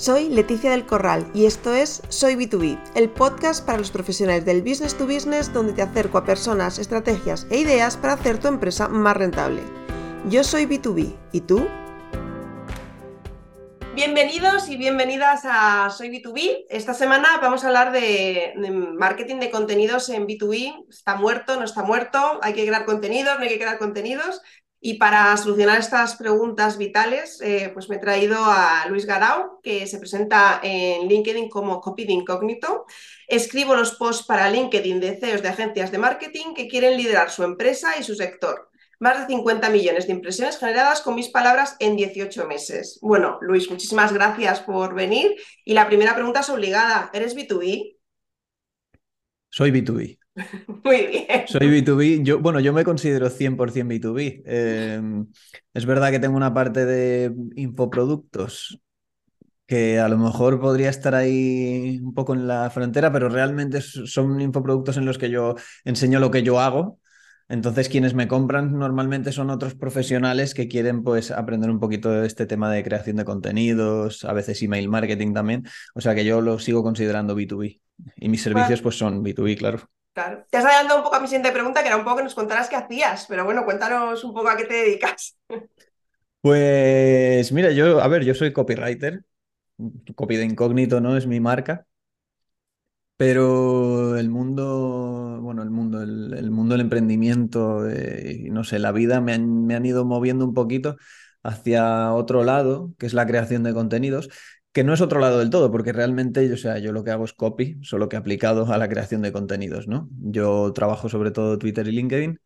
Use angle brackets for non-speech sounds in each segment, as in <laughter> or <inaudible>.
Soy Leticia del Corral y esto es Soy B2B, el podcast para los profesionales del business to business donde te acerco a personas, estrategias e ideas para hacer tu empresa más rentable. Yo soy B2B, ¿y tú? Bienvenidos y bienvenidas a Soy B2B. Esta semana vamos a hablar de, marketing de contenidos en B2B. ¿Está muerto? ¿No está muerto? ¿Hay que crear contenidos? ¿No hay que crear contenidos? Y para solucionar estas preguntas vitales, eh, pues me he traído a Luis Garau, que se presenta en LinkedIn como copy de incógnito. Escribo los posts para LinkedIn de CEOs de agencias de marketing que quieren liderar su empresa y su sector. Más de 50 millones de impresiones generadas con mis palabras en 18 meses. Bueno, Luis, muchísimas gracias por venir. Y la primera pregunta es obligada. ¿Eres B2B? Soy B2B. <laughs> Muy bien. Soy B2B. Yo, bueno, yo me considero 100% B2B. Em, es verdad que tengo una parte de infoproductos que a lo mejor podría estar ahí un poco en la frontera, pero realmente son infoproductos en los que yo enseño lo que yo hago. Entonces, quienes me compran normalmente son otros profesionales que quieren pues aprender un poquito de este tema de creación de contenidos, a veces email marketing también. O sea que yo lo sigo considerando B2B. Y mis servicios pues son B2B, claro. Claro. Te has adelantado un poco a mi siguiente pregunta, que era un poco que nos contaras qué hacías, pero bueno, cuéntanos un poco a qué te dedicas. Pues mira, yo, a ver, yo soy copywriter, copy de incógnito, ¿no? Es mi marca. Pero el mundo, bueno, el mundo, el, mundo del emprendimiento, eh, no sé, la vida me me han ido moviendo un poquito hacia otro lado, que es la creación de contenidos que no es otro lado del todo, porque realmente, o sea, yo lo que hago es copy, solo que aplicado a la creación de contenidos, ¿no? Yo trabajo sobre todo Twitter y LinkedIn,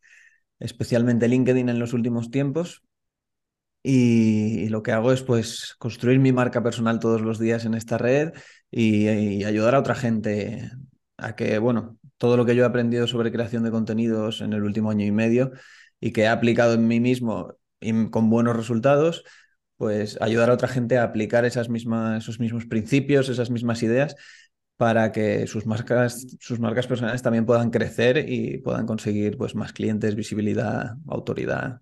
especialmente LinkedIn en los últimos tiempos, y, lo que hago es pues construir mi marca personal todos los días en esta red y, y ayudar a otra gente a que, bueno, todo lo que yo he aprendido sobre creación de contenidos en el último año y medio y que he aplicado en mí mismo y con buenos resultados, pues ayudar a otra gente a aplicar esas mismas, esos mismos principios, esas mismas ideas para que sus marcas, sus marcas personales también puedan crecer y puedan conseguir pues, más clientes, visibilidad, autoridad.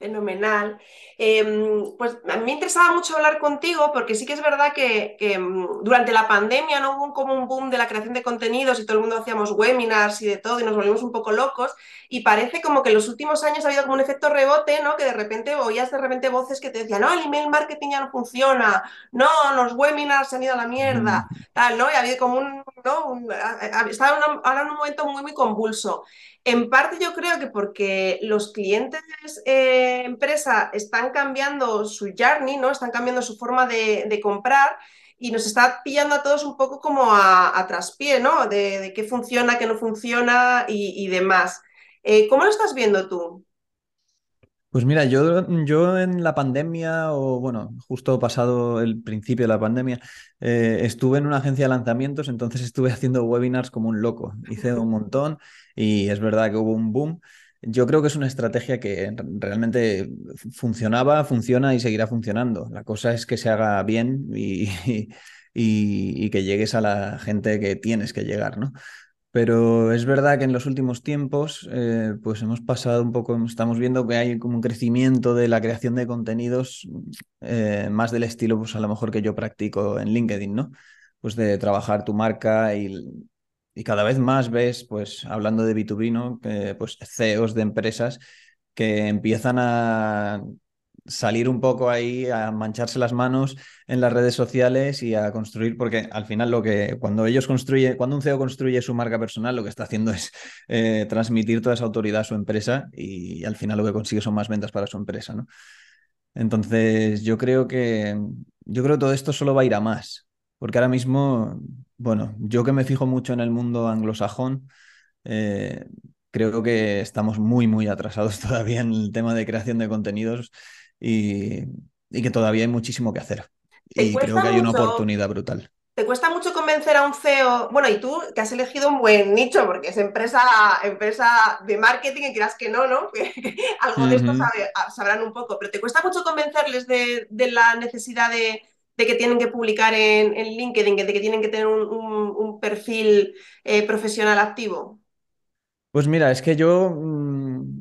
Fenomenal. Em, pues a mí me interesaba mucho hablar contigo porque sí que es verdad que, em, durante la pandemia no hubo como un boom de la creación de contenidos y todo el mundo hacíamos webinars y de todo y nos volvimos un poco locos y parece como que en los últimos años ha habido como un efecto rebote, ¿no? Que de repente oías de repente voces que te decían, no, el email marketing ya no funciona, no, los webinars se han ido a la mierda, tal, ¿no? Y ha habido como un, ¿no? está ahora en un momento muy, muy convulso. En parte yo creo que porque los clientes eh, empresa están cambiando su journey, ¿no? Están cambiando su forma de, comprar y nos está pillando a todos un poco como a, traspié, ¿no? De, qué funciona, qué no funciona y, demás. Eh, ¿Cómo lo estás viendo tú? Pues mira, yo, yo en la pandemia, o bueno, justo pasado el principio de la pandemia, eh, estuve en una agencia de lanzamientos, entonces estuve haciendo webinars como un loco. Hice un montón y es verdad que hubo un boom. Yo creo que es una estrategia que realmente funcionaba, funciona y seguirá funcionando. La cosa es que se haga bien y, <laughs> y que llegues a la gente que tienes que llegar, ¿no? Pero es verdad que en los últimos tiempos, eh, pues hemos pasado un poco, estamos viendo que hay como un crecimiento de la creación de contenidos eh, más del estilo, pues a lo mejor que yo practico en LinkedIn, ¿no? Pues de trabajar tu marca y, y cada vez más ves, pues hablando de B2B, ¿no? pues CEOs de empresas que empiezan a salir un poco ahí a mancharse las manos en las redes sociales y a construir, porque al final lo que cuando ellos construyen, cuando un CEO construye su marca personal, lo que está haciendo es <laughs> eh, transmitir toda esa autoridad a su empresa y, al final lo que consigue son más ventas para su empresa, ¿no? Entonces, yo creo que yo creo que todo esto solo va a ir a más, porque ahora mismo, bueno, yo que me fijo mucho en el mundo anglosajón, eh, creo que estamos muy, muy atrasados <laughs> todavía en el tema de creación de contenidos y, que todavía hay muchísimo que hacer. Y creo que hay una oportunidad brutal. ¿Te cuesta mucho convencer a un CEO? Bueno, y tú que has elegido un buen nicho, porque es empresa, empresa de marketing y quieras que no, ¿no? <laughs> Algo de esto ah, sabrán un poco, pero ¿te cuesta mucho convencerles de, la necesidad de, que tienen que publicar en, LinkedIn, de que tienen que tener un, perfil eh, profesional activo? Pues mira, es que yo mm,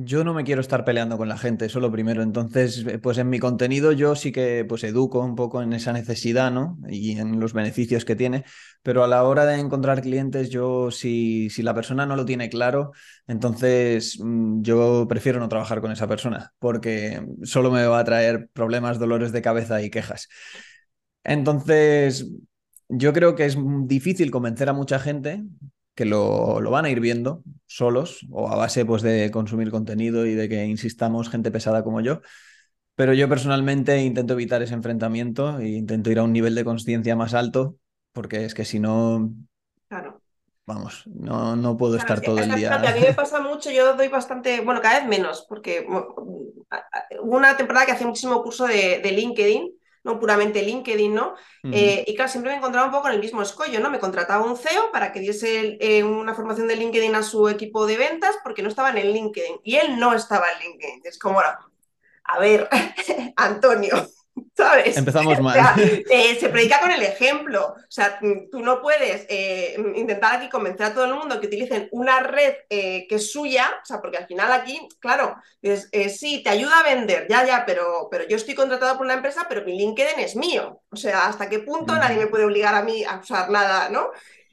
yo no me quiero estar peleando con la gente, eso lo primero. Entonces, eh, pues en mi contenido yo sí que pues educo un poco en esa necesidad, ¿no? Y en los beneficios que tiene, pero a la hora de encontrar clientes, yo si, si la persona no lo tiene claro, entonces mm, yo prefiero no trabajar con esa persona, porque solo me va a traer problemas, dolores de cabeza y quejas. Entonces, yo creo que es difícil convencer a mucha gente que lo, lo, van a ir viendo solos o a base pues, de consumir contenido y de que insistamos gente pesada como yo. Pero yo personalmente intento evitar ese enfrentamiento e intento ir a un nivel de conciencia más alto porque es que si no... Claro. Vamos, no, no puedo estar todo el día. A mí me <laughs> pasa mucho, yo doy bastante, bueno, cada vez menos, porque hubo una temporada que hacía muchísimo curso de, de LinkedIn no puramente LinkedIn, ¿no? Eh, y claro, siempre me encontraba un poco en el mismo escollo, ¿no? Me contrataba un CEO para que diese eh, una formación de LinkedIn a su equipo de ventas porque no estaba en el LinkedIn y él no estaba en LinkedIn. Es como, a ver, <laughs> Antonio, ¿sabes? Empezamos <laughs> mal. Eh, se predica con el ejemplo. O sea, tú no puedes eh, intentar aquí convencer a todo el mundo que utilicen una red eh, que es suya, o sea, porque al final aquí, claro, es, sí, te ayuda a vender, ya, ya, pero, pero yo estoy contratado por una empresa, pero mi LinkedIn es mío. O sea, ¿hasta qué punto nadie me puede obligar a mí a usar nada, ¿no?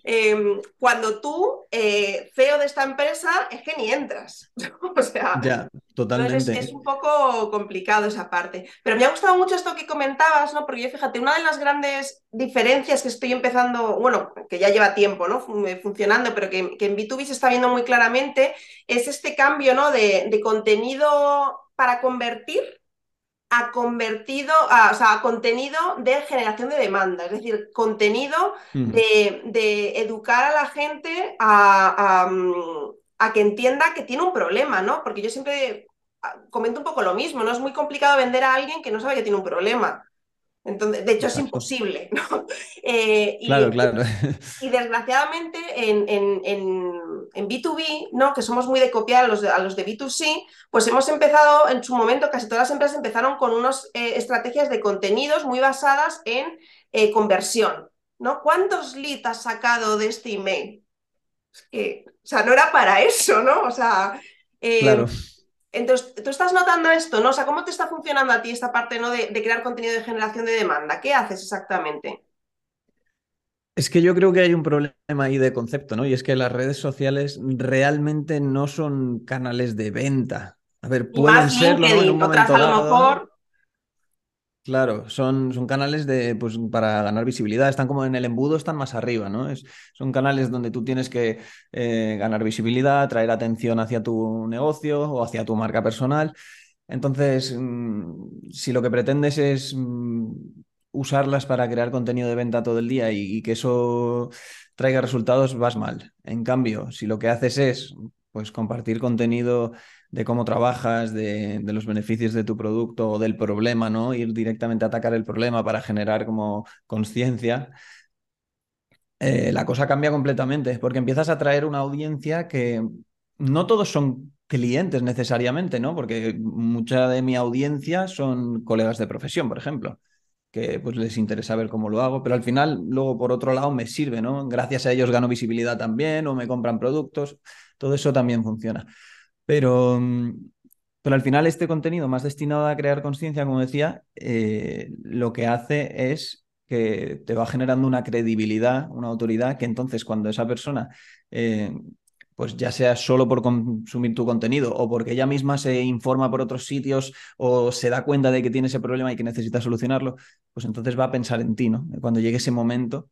Em, cuando tú, eh, CEO de esta empresa, es que ni entras. <laughs> o sea, ya, totalmente. Es, un poco complicado esa parte. Pero me ha gustado mucho esto que comentabas, ¿no? Porque fíjate, una de las grandes diferencias que estoy empezando, bueno, que ya lleva tiempo, ¿no? Funcionando, pero que, en B2B se está viendo muy claramente, es este cambio, ¿no? de, de contenido para convertir a convertido, a, o sea, a contenido de generación de demanda, es decir, contenido de, educar a la gente a, a, que entienda que tiene un problema, ¿no? Porque yo siempre ah, comento un poco lo mismo, ¿no? Es muy complicado vender a alguien que no sabe que tiene un problema. Entonces, de hecho, es imposible, <laughs> ¿no? Eh, claro, claro. Y desgraciadamente en, en, B2B, ¿no? que somos muy de copiar a los de, a los de B2C, pues hemos empezado, en su momento, casi todas las empresas empezaron con unas eh, estrategias de contenidos muy basadas en eh, conversión. ¿no? ¿Cuántos leads has sacado de este email? o sea, no era para eso, ¿no? O sea, claro. Entonces, tú estás notando esto, ¿no? O sea, ¿cómo te está funcionando a ti esta parte ¿no? de, crear contenido de generación de demanda? ¿Qué haces exactamente? Es que yo creo que hay un problema ahí de concepto, ¿no? Y es que las redes sociales realmente no son canales de venta. A ver, pueden serlo en un momento dado. mejor Claro, son, son canales de, pues, para ganar visibilidad, están como en el embudo, están más arriba, ¿no? Es, son canales donde tú tienes que eh, ganar visibilidad, traer atención hacia tu negocio o hacia tu marca personal. Entonces, mm, si lo que pretendes es mm, usarlas para crear contenido de venta todo el día y, y que eso traiga resultados, vas mal. En cambio, si lo que haces es pues compartir contenido de cómo trabajas, de, los beneficios de tu producto o del problema, ¿no? Ir directamente a atacar el problema para generar como conciencia. Eh, la cosa cambia completamente porque empiezas a traer una audiencia que no todos son clientes necesariamente, ¿no? Porque mucha de mi audiencia son colegas de profesión, por ejemplo, que pues les interesa ver cómo lo hago, pero al final luego por otro lado me sirve, ¿no? Gracias a ellos gano visibilidad también o me compran productos, todo eso también funciona. Pero, mm, pero al final este contenido más destinado a crear conciencia, como decía, eh, lo que hace es que te va generando una credibilidad, una autoridad, que entonces cuando esa persona, eh, pues ya sea solo por consumir tu contenido o porque ella misma se informa por otros sitios o se da cuenta de que tiene ese problema y que necesita solucionarlo, pues entonces va a pensar en ti, ¿no? Cuando llegue ese momento,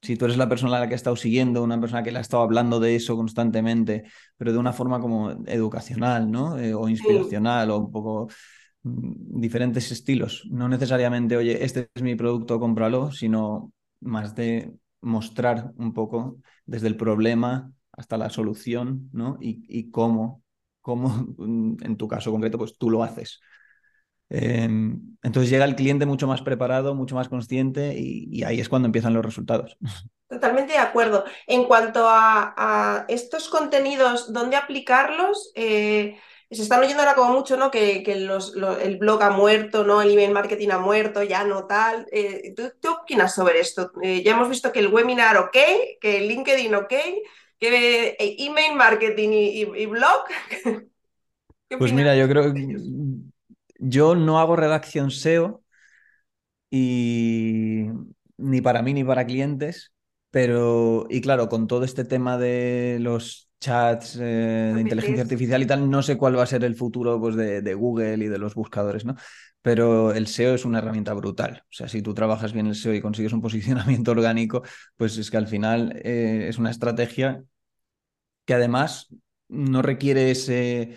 si tú eres la persona a la que ha estado siguiendo, una persona que le ha estado hablando de eso constantemente, pero de una forma como educacional, ¿no? Eh, o inspiracional, o un poco mm, diferentes estilos. No necesariamente, oye, este es mi producto, cómpralo, sino más de mostrar un poco desde el problema hasta la solución, ¿no? Y, cómo, cómo, <laughs> en tu caso concreto, pues tú lo haces. Em, entonces llega el cliente mucho más preparado, mucho más consciente y, ahí es cuando empiezan los resultados. Totalmente de acuerdo. En cuanto a, estos contenidos, ¿dónde aplicarlos? Eh, se están oyendo ahora como mucho, ¿no? Que, el blog ha muerto, ¿no? El email marketing ha muerto, ya no tal. Eh, ¿tú, qué opinas sobre esto? Eh, ya hemos visto que el webinar ok, que el LinkedIn ok, que email marketing y blog <laughs> Pues mira, yo creo que yo no hago redacción SEO y ni para mí ni para clientes, pero y claro, con todo este tema de los chats eh, de inteligencia artificial y tal, no sé cuál va a ser el futuro pues, de, de, Google y de los buscadores, ¿no? Pero el SEO es una herramienta brutal. O sea, si tú trabajas bien el SEO y consigues un posicionamiento <laughs> orgánico, pues es que al final eh, es una estrategia que además no requiere ese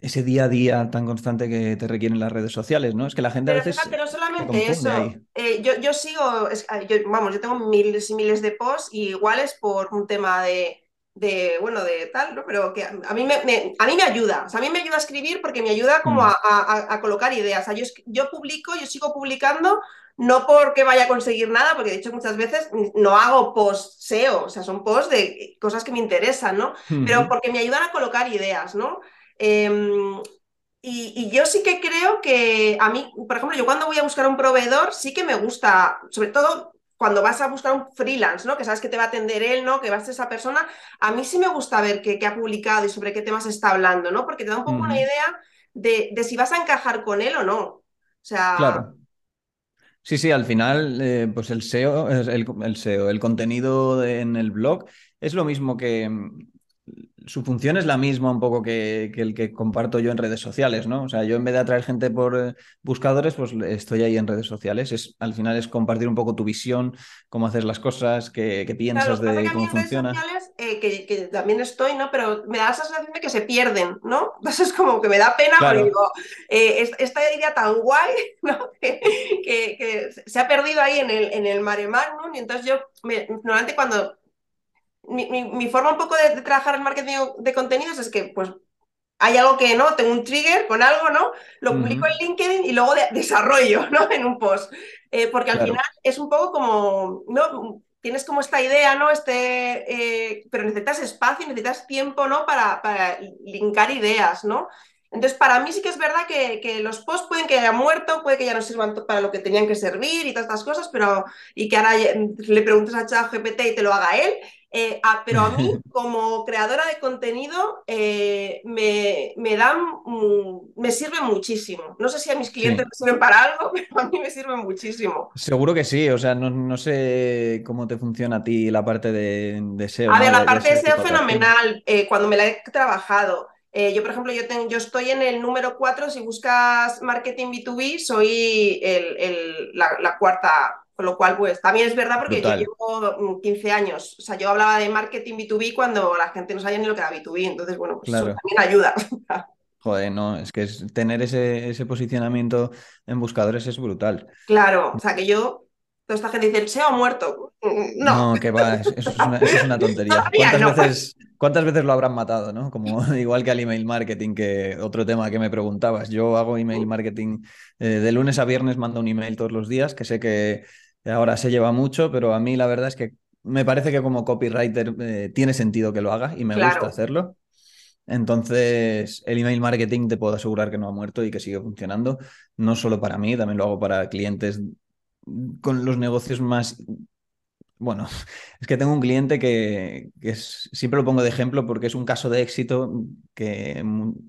ese día a día tan constante que te requieren las redes sociales, ¿no? Es que la gente pero a veces. No solamente eso. Eh, yo, yo, sigo, es, yo, vamos, yo tengo miles y miles de posts y igual es por un tema de, de bueno, de tal, ¿no? Pero que a mí me, me, a mí me ayuda. O sea, a mí me ayuda a escribir porque me ayuda como mm. a, a, a, colocar ideas. O sea, yo, yo publico, yo sigo publicando no porque vaya a conseguir nada, porque de hecho muchas veces no hago post SEO, o sea, son posts de cosas que me interesan, ¿no? Mm -hmm. Pero porque me ayudan a colocar ideas, ¿no? Eh, y, y, yo sí que creo que a mí, por ejemplo, yo cuando voy a buscar un proveedor, sí que me gusta, sobre todo cuando vas a buscar un freelance, ¿no? Que sabes que te va a atender él, ¿no? Que va a ser esa persona. A mí sí me gusta ver qué, qué ha publicado y sobre qué temas está hablando, ¿no? Porque te da un poco uh -huh. una idea de, de, si vas a encajar con él o no. O sea. Claro. Sí, sí, al final, eh, pues el SEO, el, el SEO, el contenido en el blog es lo mismo que, su función es la misma un poco que, que, el que comparto yo en redes sociales, ¿no? O sea, yo en vez de atraer gente por eh, buscadores, pues estoy ahí en redes sociales. Es, al final es compartir un poco tu visión, cómo haces las cosas, qué, qué piensas claro, de cómo funciona. Eh, que, que, también estoy, ¿no? Pero me da esa sensación de que se pierden, ¿no? <laughs> Entonces es como que me da pena claro. digo, eh, esta idea tan guay, <laughs> ¿no? que, que, se ha perdido ahí en el, en el mare magnum y entonces yo me, normalmente cuando mi, mi, mi, forma un poco de, de, trabajar el marketing de contenidos es que, pues, hay algo que no, tengo un trigger con algo, ¿no? Lo publico uh -huh. en LinkedIn y luego de, desarrollo, <laughs> ¿no? En un post. Eh, porque al claro. final es un poco como, ¿no? Tienes como esta idea, ¿no? Este, eh, pero necesitas espacio, necesitas tiempo, ¿no? Para, para linkar ideas, ¿no? Entonces, para mí sí que es verdad que, que, los posts pueden que hayan muerto, puede que ya no sirvan para lo que tenían que servir y todas estas cosas, pero y que ahora le preguntes a ChatGPT y te lo haga él, eh, a, pero a mí, <laughs> como creadora de contenido, eh, me, me, dan, me sirve muchísimo. No sé si a mis clientes sí. me sirven para algo, <laughs> pero a mí me sirve muchísimo. Seguro que sí, o sea, no, no sé cómo te funciona a ti la parte de, de SEO. A ver, ¿no? la parte de, de SEO fenomenal, eh, cuando me la he trabajado. Eh, yo, por ejemplo, yo, tengo, yo, estoy en el número 4, si buscas marketing B2B, soy el, el, la, la, cuarta, con lo cual, pues también es verdad porque yo llevo 15 mm, años, o sea, yo hablaba de marketing B2B cuando la gente no sabía ni lo que era B2B, entonces, bueno, pues claro. eso también ayuda. <laughs> Joder, no, es que es, tener ese, ese posicionamiento en buscadores es brutal. Claro, o sea, que yo toda esta gente dice, SEO muerto. Mm, no, no que va, eso es una, eso es una tontería. <laughs> ¿Cuántas, no. veces, ¿Cuántas veces lo habrán matado, no? Como <laughs> igual que al email marketing, que otro tema que me preguntabas. Yo hago email marketing eh, de lunes a viernes, mando un email todos los días, que sé que ahora se lleva mucho, pero a mí la verdad es que me parece que como copywriter eh, tiene sentido que lo haga y me claro. gusta hacerlo. Entonces, el email marketing te puedo asegurar que no ha muerto y que sigue funcionando, no solo para mí, también lo hago para clientes con los negocios más... Bueno, <laughs> es que tengo un cliente que, que es, siempre lo pongo de ejemplo porque es un caso de éxito que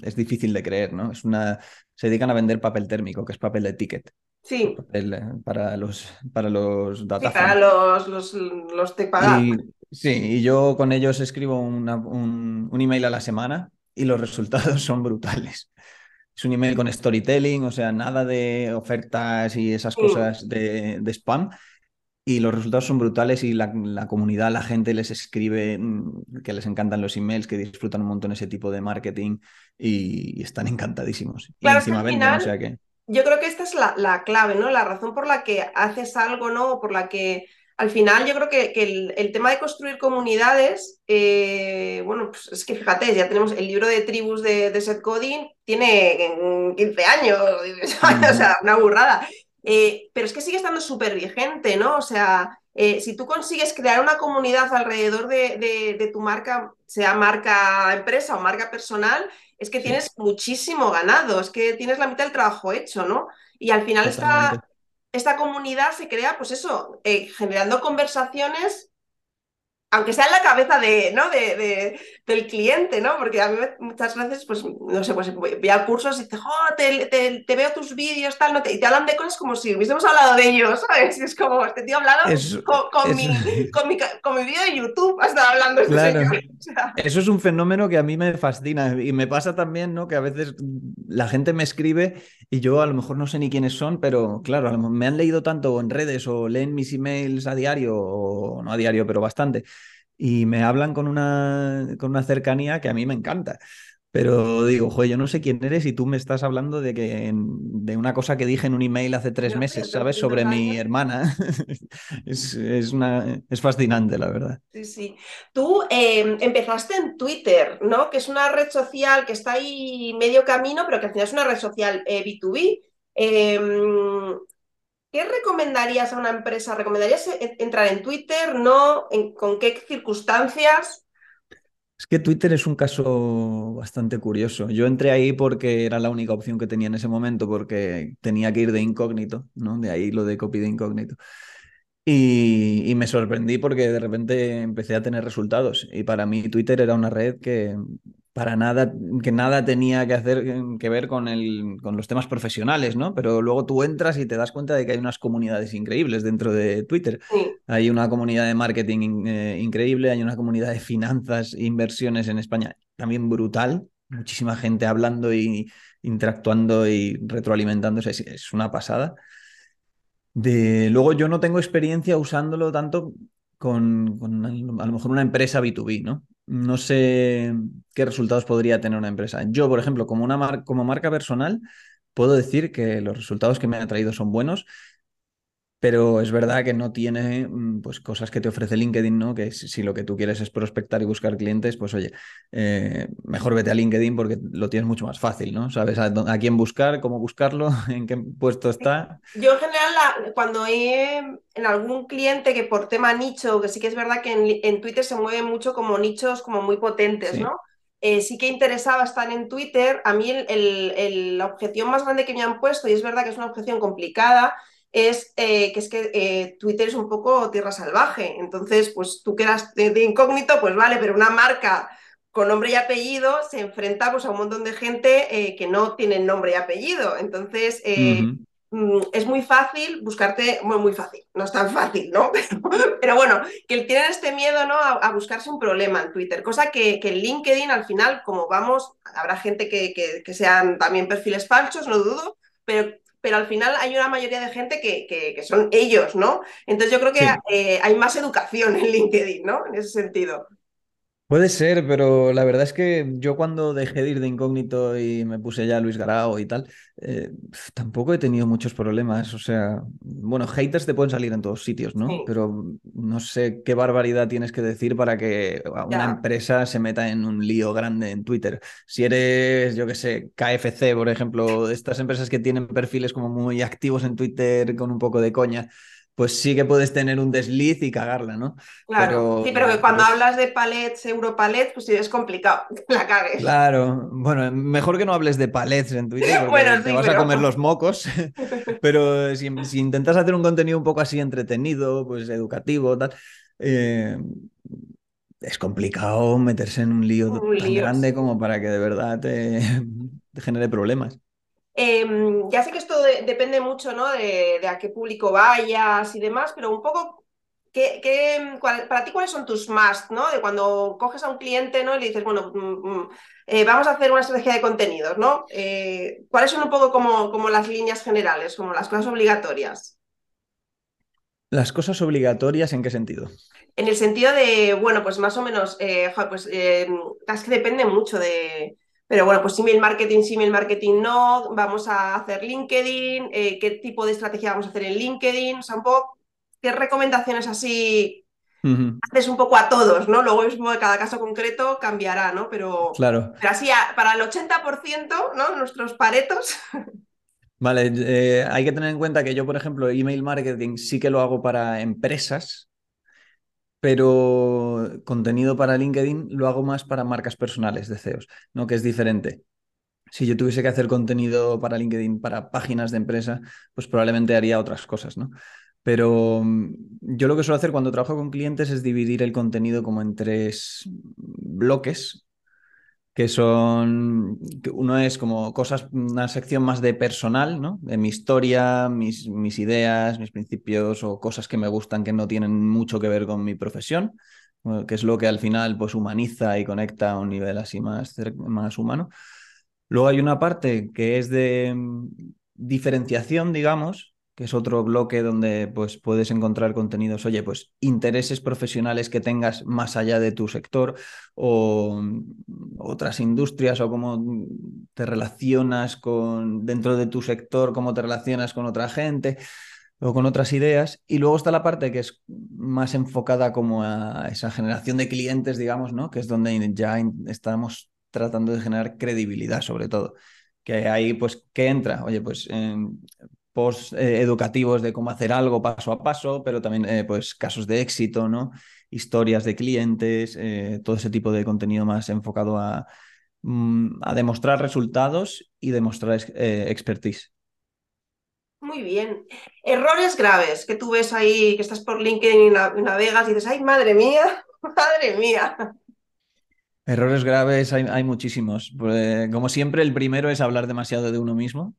es difícil de creer, ¿no? Es una, se dedican a vender papel térmico, que es papel de ticket. Sí. Papel para los, para los data sí, para los, los, los de pagar. Y, sí, y yo con ellos escribo una, un, un email a la semana y los <laughs> resultados son brutales. Es un email con storytelling, o sea, nada de ofertas y esas cosas de, de spam. Y los resultados son brutales y la, la, comunidad, la gente les escribe mm, que les encantan los emails, que disfrutan un montón ese tipo de marketing y, y están encantadísimos. Claro, y encima venden, o sea que... Yo creo que esta es la, la, clave, ¿no? La razón por la que haces algo, ¿no? Por la que al final yo creo que, que el, el, tema de construir comunidades, eh, bueno, pues es que fíjate, ya tenemos el libro de tribus de, de Seth Godin, tiene 15 años, <laughs> o sea, una burrada. Eh, pero es que sigue estando súper vigente, ¿no? O sea, eh, si tú consigues crear una comunidad alrededor de, de, de, tu marca, sea marca empresa o marca personal, es que tienes sí. muchísimo ganado, es que tienes la mitad del trabajo hecho, ¿no? Y al final esta, esta, comunidad se crea, pues eso, eh, generando conversaciones aunque sea en la cabeza de, ¿no? de, del cliente, ¿no? Porque a mí muchas veces, pues, no sé, pues voy a cursos y te, oh, te, te, veo tus vídeos, tal, ¿no? y te hablan de cosas como si hubiésemos hablado de ellos, ¿sabes? Y es como, este tío hablado con, con, mi, <laughs> con, mi, con, mi, vídeo de YouTube, ha estado hablando este claro. Eso es un fenómeno que a mí me fascina y me pasa también, ¿no? Que a veces la gente me escribe y yo a lo mejor no sé ni quiénes son, pero claro, me han leído tanto en redes o leen mis emails a diario, o no a diario, pero bastante y me hablan con una, con una cercanía que a mí me encanta. Pero digo, joder, yo no sé quién eres y tú me estás hablando de que de una cosa que dije en un email hace tres meses, ¿sabes? Sobre mi hermana. <laughs> es, es, una, es fascinante, la verdad. Sí, sí. Tú em, empezaste en Twitter, ¿no? Que es una red social que está ahí medio camino, pero que al final es una red social B2B. Eh, em, ¿Qué recomendarías a una empresa? ¿Recomendarías entrar en Twitter? ¿No? ¿Con qué circunstancias? Es que Twitter es un caso bastante curioso. Yo entré ahí porque era la única opción que tenía en ese momento, porque tenía que ir de incógnito, ¿no? De ahí lo de copy de incógnito. Y, y, me sorprendí porque de repente empecé a tener resultados. Y para mí Twitter era una red que para nada, que nada tenía que hacer que ver con, el, con los temas profesionales, ¿no? Pero luego tú entras y te das cuenta de que hay unas comunidades increíbles dentro de Twitter. Hay una comunidad de marketing eh, increíble, hay una comunidad de finanzas e inversiones en España también brutal. Muchísima gente hablando y interactuando y retroalimentándose. Es, una pasada. De, luego yo no tengo experiencia usándolo tanto con, a lo mejor una empresa B2B, ¿no? No sé qué resultados podría tener una empresa. Yo, por ejemplo, como, una como marca personal, puedo decir que los resultados que me han traído son buenos pero es verdad que no tiene mm, pues, cosas que te ofrece LinkedIn, ¿no? Que si, lo que tú quieres es prospectar y buscar clientes, pues oye, eh, mejor vete a LinkedIn porque lo tienes mucho más fácil, ¿no? Sabes a, quién buscar, cómo buscarlo, <laughs> en qué puesto está. Yo en general, cuando he en algún cliente que por tema nicho, que sí que es verdad que en, Twitter se mueven mucho como nichos como muy potentes, ¿no? Eh, sí que interesaba estar en Twitter. A mí la objeción más grande que me han puesto, y es verdad que es una objeción complicada, es eh, que es que eh, Twitter es un poco tierra salvaje. Entonces, pues tú quedas de, incógnito, pues vale, pero una marca con nombre y apellido se enfrenta pues, a un montón de gente eh, que no tienen nombre y apellido. Entonces, mm, es muy fácil buscarte, bueno, muy fácil, no es tan fácil, ¿no? <laughs> Pero, bueno, que tienen este miedo ¿no? A, buscarse un problema en Twitter, cosa que, que, en LinkedIn al final, como vamos, habrá gente que, que, que sean también perfiles falsos, no dudo, pero pero al final hay una mayoría de gente que, que, son ellos, ¿no? Entonces yo creo que eh, hay más educación en LinkedIn, ¿no? En ese sentido. Puede ser, pero la verdad es que yo cuando dejé de ir de incógnito y me puse ya Luis Garao y tal, eh, tampoco he tenido muchos problemas. O sea, bueno, haters te pueden salir en todos sitios, ¿no? Pero no sé qué barbaridad tienes que decir para que una empresa se meta en un lío grande en Twitter. Si eres, yo qué sé, KFC, por ejemplo, estas empresas que tienen perfiles como muy activos en Twitter con un poco de coña pues sí que puedes tener un desliz y cagarla, ¿no? Claro, sí, pero que cuando pues hablas de palets, europalets, pues sí, es complicado <laughs> la cagues. Claro, bueno, mejor que no hables de palets en Twitter <laughs> porque te vas a comer <laughs> los mocos, pero si, intentas hacer un contenido un poco así entretenido, pues educativo, tal, eh, es complicado meterse en un lío tan grande como para que de verdad te genere problemas. Em, ya sé que esto depende mucho ¿no? de, a qué público vayas y demás, pero un poco, ¿qué, para ti cuáles son tus más, ¿no? De cuando coges a un cliente ¿no? y le dices, bueno, mm, mm, eh, vamos a hacer una estrategia de contenidos, ¿no? Eh, ¿Cuáles son un poco como, como las líneas generales, como las cosas obligatorias? ¿Las cosas obligatorias en qué sentido? En el sentido de, bueno, pues más o menos, eh, pues es que depende mucho de, pero bueno, pues email marketing, email marketing no, vamos a hacer LinkedIn, eh, qué tipo de estrategia vamos a hacer en LinkedIn, o sea, un poco, qué recomendaciones así haces un poco a todos, ¿no? Luego mismo de cada caso concreto cambiará, ¿no? Pero, claro. pero así, para el 80%, ¿no? Nuestros paretos. Vale, eh, hay que tener en cuenta que yo, por ejemplo, email marketing sí que lo hago para empresas, pero contenido para LinkedIn lo hago más para marcas personales de CEOs, ¿no? Que es diferente. Si yo tuviese que hacer contenido para LinkedIn para páginas de empresa, pues probablemente haría otras cosas, ¿no? Pero mm, yo lo que suelo hacer cuando trabajo con clientes es dividir el contenido como en tres bloques, que son, uno es como cosas, una sección más de personal, ¿no? De mi historia, mis, mis ideas, mis principios o cosas que me gustan que no tienen mucho que ver con mi profesión, que es lo que al final pues humaniza y conecta a un nivel así más, más humano. Luego hay una parte que es de mm, diferenciación, digamos, que es otro bloque donde pues, puedes encontrar contenidos, oye, pues intereses profesionales que tengas más allá de tu sector o mm, otras industrias o cómo te relacionas con dentro de tu sector, cómo te relacionas con otra gente o con otras ideas. Y luego está la parte que es más enfocada como a esa generación de clientes, digamos, ¿no? Que es donde ya estamos tratando de generar credibilidad sobre todo que ahí, pues, ¿qué entra? Oye, pues post eh, educativos de cómo hacer algo paso a paso, pero también eh, pues casos de éxito, ¿no? Historias de clientes, eh, todo ese tipo de contenido más enfocado a, mm, a demostrar resultados y demostrar expertise. Muy bien. Errores graves que tú ves ahí, que estás por LinkedIn y navegas y dices, ay, madre mía, <laughs> madre mía. Errores graves hay, hay muchísimos. Pues, como siempre, el primero es hablar demasiado de uno mismo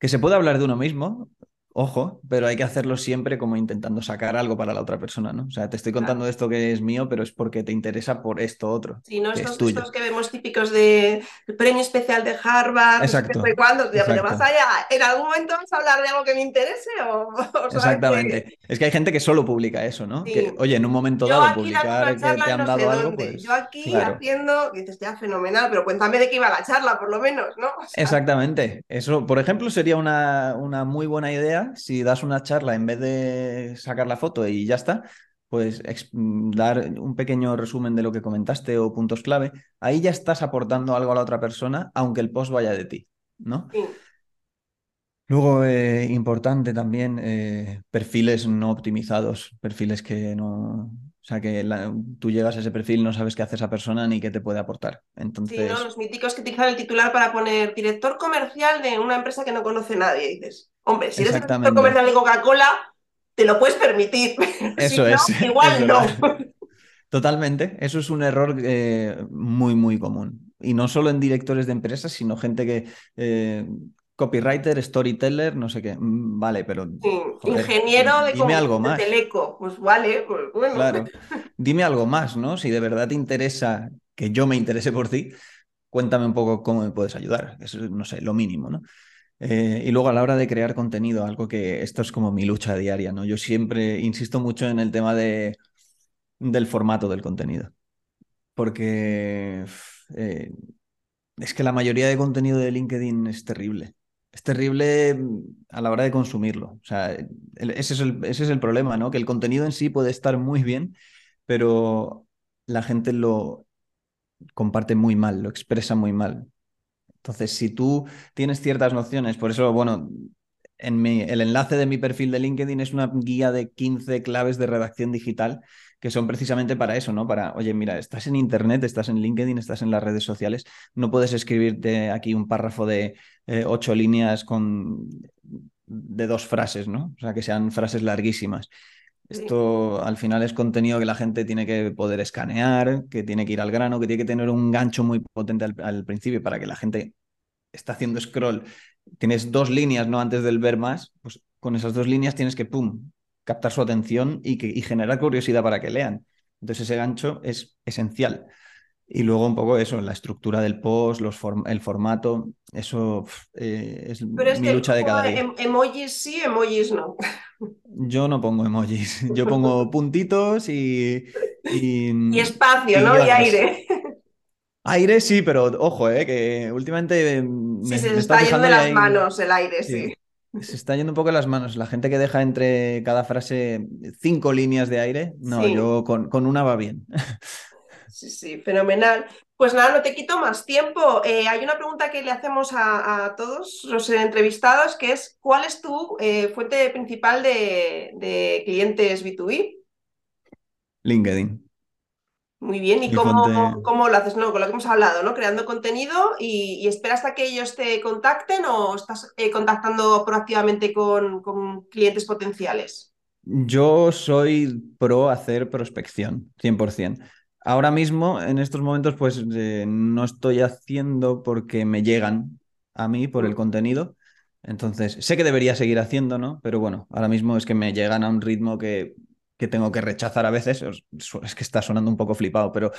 que se puede hablar de uno mismo, ojo, pero hay que hacerlo siempre como intentando sacar algo para la otra persona, ¿no? O sea, te estoy contando esto que es mío, pero es porque te interesa por esto otro. Sí, no estos, estos, que vemos típicos de premio especial de Harvard, exacto, sé cuándo, pero vas allá, ¿en algún momento vas a hablar de algo que me interese? O, <laughs> Exactamente. Es que hay gente que solo publica eso, ¿no? Que, oye, en un momento dado publicar que te han dado algo, pues. Yo aquí haciendo, dices, ya fenomenal, pero cuéntame de qué iba la charla, por lo menos, ¿no? <laughs> Exactamente. Eso, por ejemplo, sería una, una muy buena idea si das una charla en vez de sacar la foto y ya está, pues dar un pequeño resumen de lo que comentaste o puntos clave, ahí ya estás aportando algo a la otra persona, aunque el post vaya de ti, ¿no? Luego, eh, importante también, eh, perfiles no optimizados, perfiles que no, o sea, que tú llegas a ese perfil, no sabes qué hace esa persona ni qué te puede aportar. Entonces... Sí, ¿no? los míticos que utilizan el titular para poner director comercial de una empresa que no conoce nadie. dices, hombre, si eres director comercial de Coca-Cola, te lo puedes permitir. <laughs> Eso es. <laughs> igual no. Totalmente. Eso es un error eh, muy, muy común. Y no solo en directores de empresas, sino gente que eh, copywriter, storyteller, no sé qué. Mm, vale, pero. ingeniero de, dime algo más. teleco. Pues vale, pues bueno. Claro. Dime algo más, ¿no? Si de verdad te interesa que yo me interese por ti, cuéntame un poco cómo me puedes ayudar. Eso es, no sé, lo mínimo, ¿no? Eh, y luego a la hora de crear contenido, algo que esto es como mi lucha diaria, ¿no? Yo siempre insisto mucho en el tema de, del formato del contenido. Porque eh, es que la mayoría de contenido de LinkedIn es terrible es terrible mm, a la hora de consumirlo. O sea, ese es el, ese es el problema, ¿no? Que el contenido en sí puede estar muy bien, pero la gente lo comparte muy mal, lo expresa muy mal. Entonces, si tú tienes ciertas nociones, por eso, bueno, en mi, el enlace de mi perfil de LinkedIn es una guía de 15 claves de redacción digital que son precisamente para eso, ¿no? Para, oye, mira, estás en Internet, estás en LinkedIn, estás en las redes sociales, no puedes escribirte aquí un párrafo de eh, ocho líneas con de dos frases, ¿no? O sea, que sean frases larguísimas. Esto al final es contenido que la gente tiene que poder escanear, que tiene que ir al grano, que tiene que tener un gancho muy potente al, al principio para que la gente esté haciendo scroll. Tienes dos líneas, ¿no? Antes del ver más, pues con esas dos líneas tienes que, pum, captar su atención y, que, generar curiosidad para que lean. Entonces ese gancho es esencial. Y luego un poco eso, la estructura del post, los el formato, eso eh, es mi lucha de cada día. Em, emojis sí, emojis no. <laughs> Yo no pongo emojis, <laughs> yo pongo <laughs> puntitos y... Y, espacio, ¿no? Y aire. Aire sí, pero ojo, eh, que últimamente... sí, se está yendo de las manos el aire, sí. Se está yendo un poco las manos. La gente que deja entre cada frase cinco líneas de aire, no, yo con, con, una va bien. <laughs> Sí, sí, fenomenal. Pues nada, no te quito más tiempo. Eh, hay una pregunta que le hacemos a, todos los entrevistados, que es, ¿cuál es tu eh, fuente principal de, de clientes B2B? LinkedIn. Muy bien, ¿y cómo, cómo, lo haces? No, con lo que hemos hablado, ¿no? Creando contenido y, esperas hasta que ellos te contacten o estás eh, contactando proactivamente con, con, clientes potenciales? Yo soy pro hacer prospección, 100%. Ahora mismo, en estos momentos, pues eh, no estoy haciendo porque me llegan a mí por el mm. contenido. Entonces, sé que debería seguir haciendo, ¿no? Pero bueno, ahora mismo es que me llegan a un ritmo que que tengo que rechazar a veces. Es que está sonando un poco flipado, pero.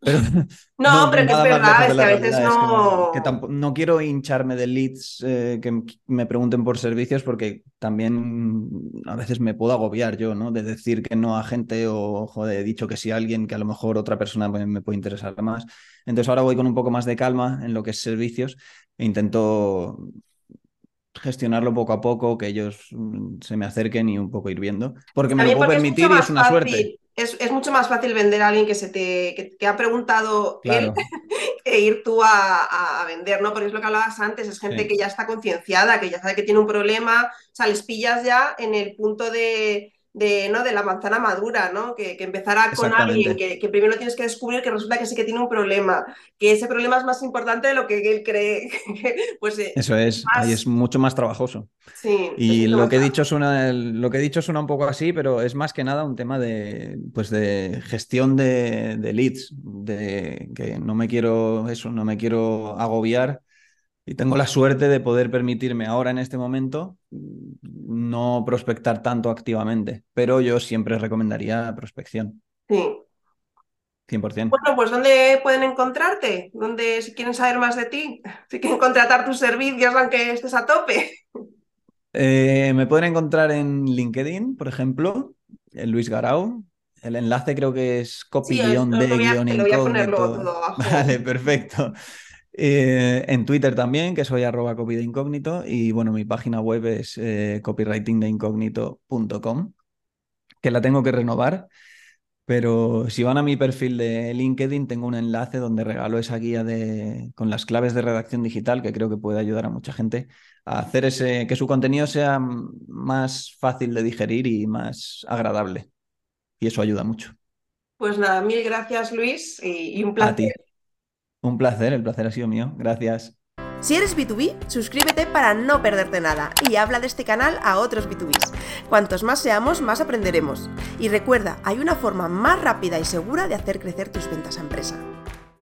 pero <laughs> no, <laughs> pero es verdad, es que a veces no. no quiero hincharme de leads eh, que me pregunten por servicios porque también a veces me puedo agobiar yo, ¿no? De decir que no a gente o, joder, he dicho que sí a alguien que a lo mejor otra persona me puede interesar más. Entonces ahora voy con un poco más de calma en lo que es servicios e intento gestionarlo poco a poco, que ellos mm, se me acerquen y un poco ir viendo. Porque me lo puedo permitir y es una suerte. Es, mucho más fácil vender a alguien que se te que, ha preguntado él <laughs> que ir tú a, vender, ¿no? Porque es lo que hablabas antes, es gente que ya está concienciada, que ya sabe que tiene un problema, o sea, les pillas ya en el punto de, de, ¿no? de la manzana madura, ¿no? Que, que empezará con alguien que, que, primero tienes que descubrir que resulta que sí que tiene un problema, que ese problema es más importante de lo que él cree. <laughs> pues, eh, Eso es, ahí es mucho más trabajoso. Sí, y lo que, he dicho suena, lo que he dicho suena un poco así, pero es más que nada un tema de, pues de gestión de, de leads, de que no me quiero eso, no me quiero agobiar y tengo la suerte de poder permitirme ahora en este momento no prospectar tanto activamente, pero yo siempre recomendaría prospección. Sí. 100%. Bueno, pues ¿dónde pueden encontrarte? ¿Dónde, si quieren saber más de ti? <laughs> Si quieren contratar tus servicios aunque estés a tope. Eh, me pueden encontrar en LinkedIn, por ejemplo, en Luis Garau. El enlace creo que es copy-d-incógnito. <laughs> Vale, perfecto. Eh, en Twitter también, que soy arroba copy de incógnito. Y bueno, mi página web es eh, copywritingdeincógnito.com, que la tengo que renovar. Pero si van a mi perfil de LinkedIn, tengo un enlace donde regalo esa guía de, con las claves de redacción digital que creo que puede ayudar a mucha gente a hacer ese, que su contenido sea más fácil de digerir y más agradable. Y eso ayuda mucho. Pues nada, mil gracias Luis y, un placer. Un placer, el placer ha sido mío. Gracias. Si eres B2B, suscríbete para no perderte nada y habla de este canal a otros B2Bs. Cuantos más seamos, más aprenderemos. Y recuerda, hay una forma más rápida y segura de hacer crecer tus ventas a empresa.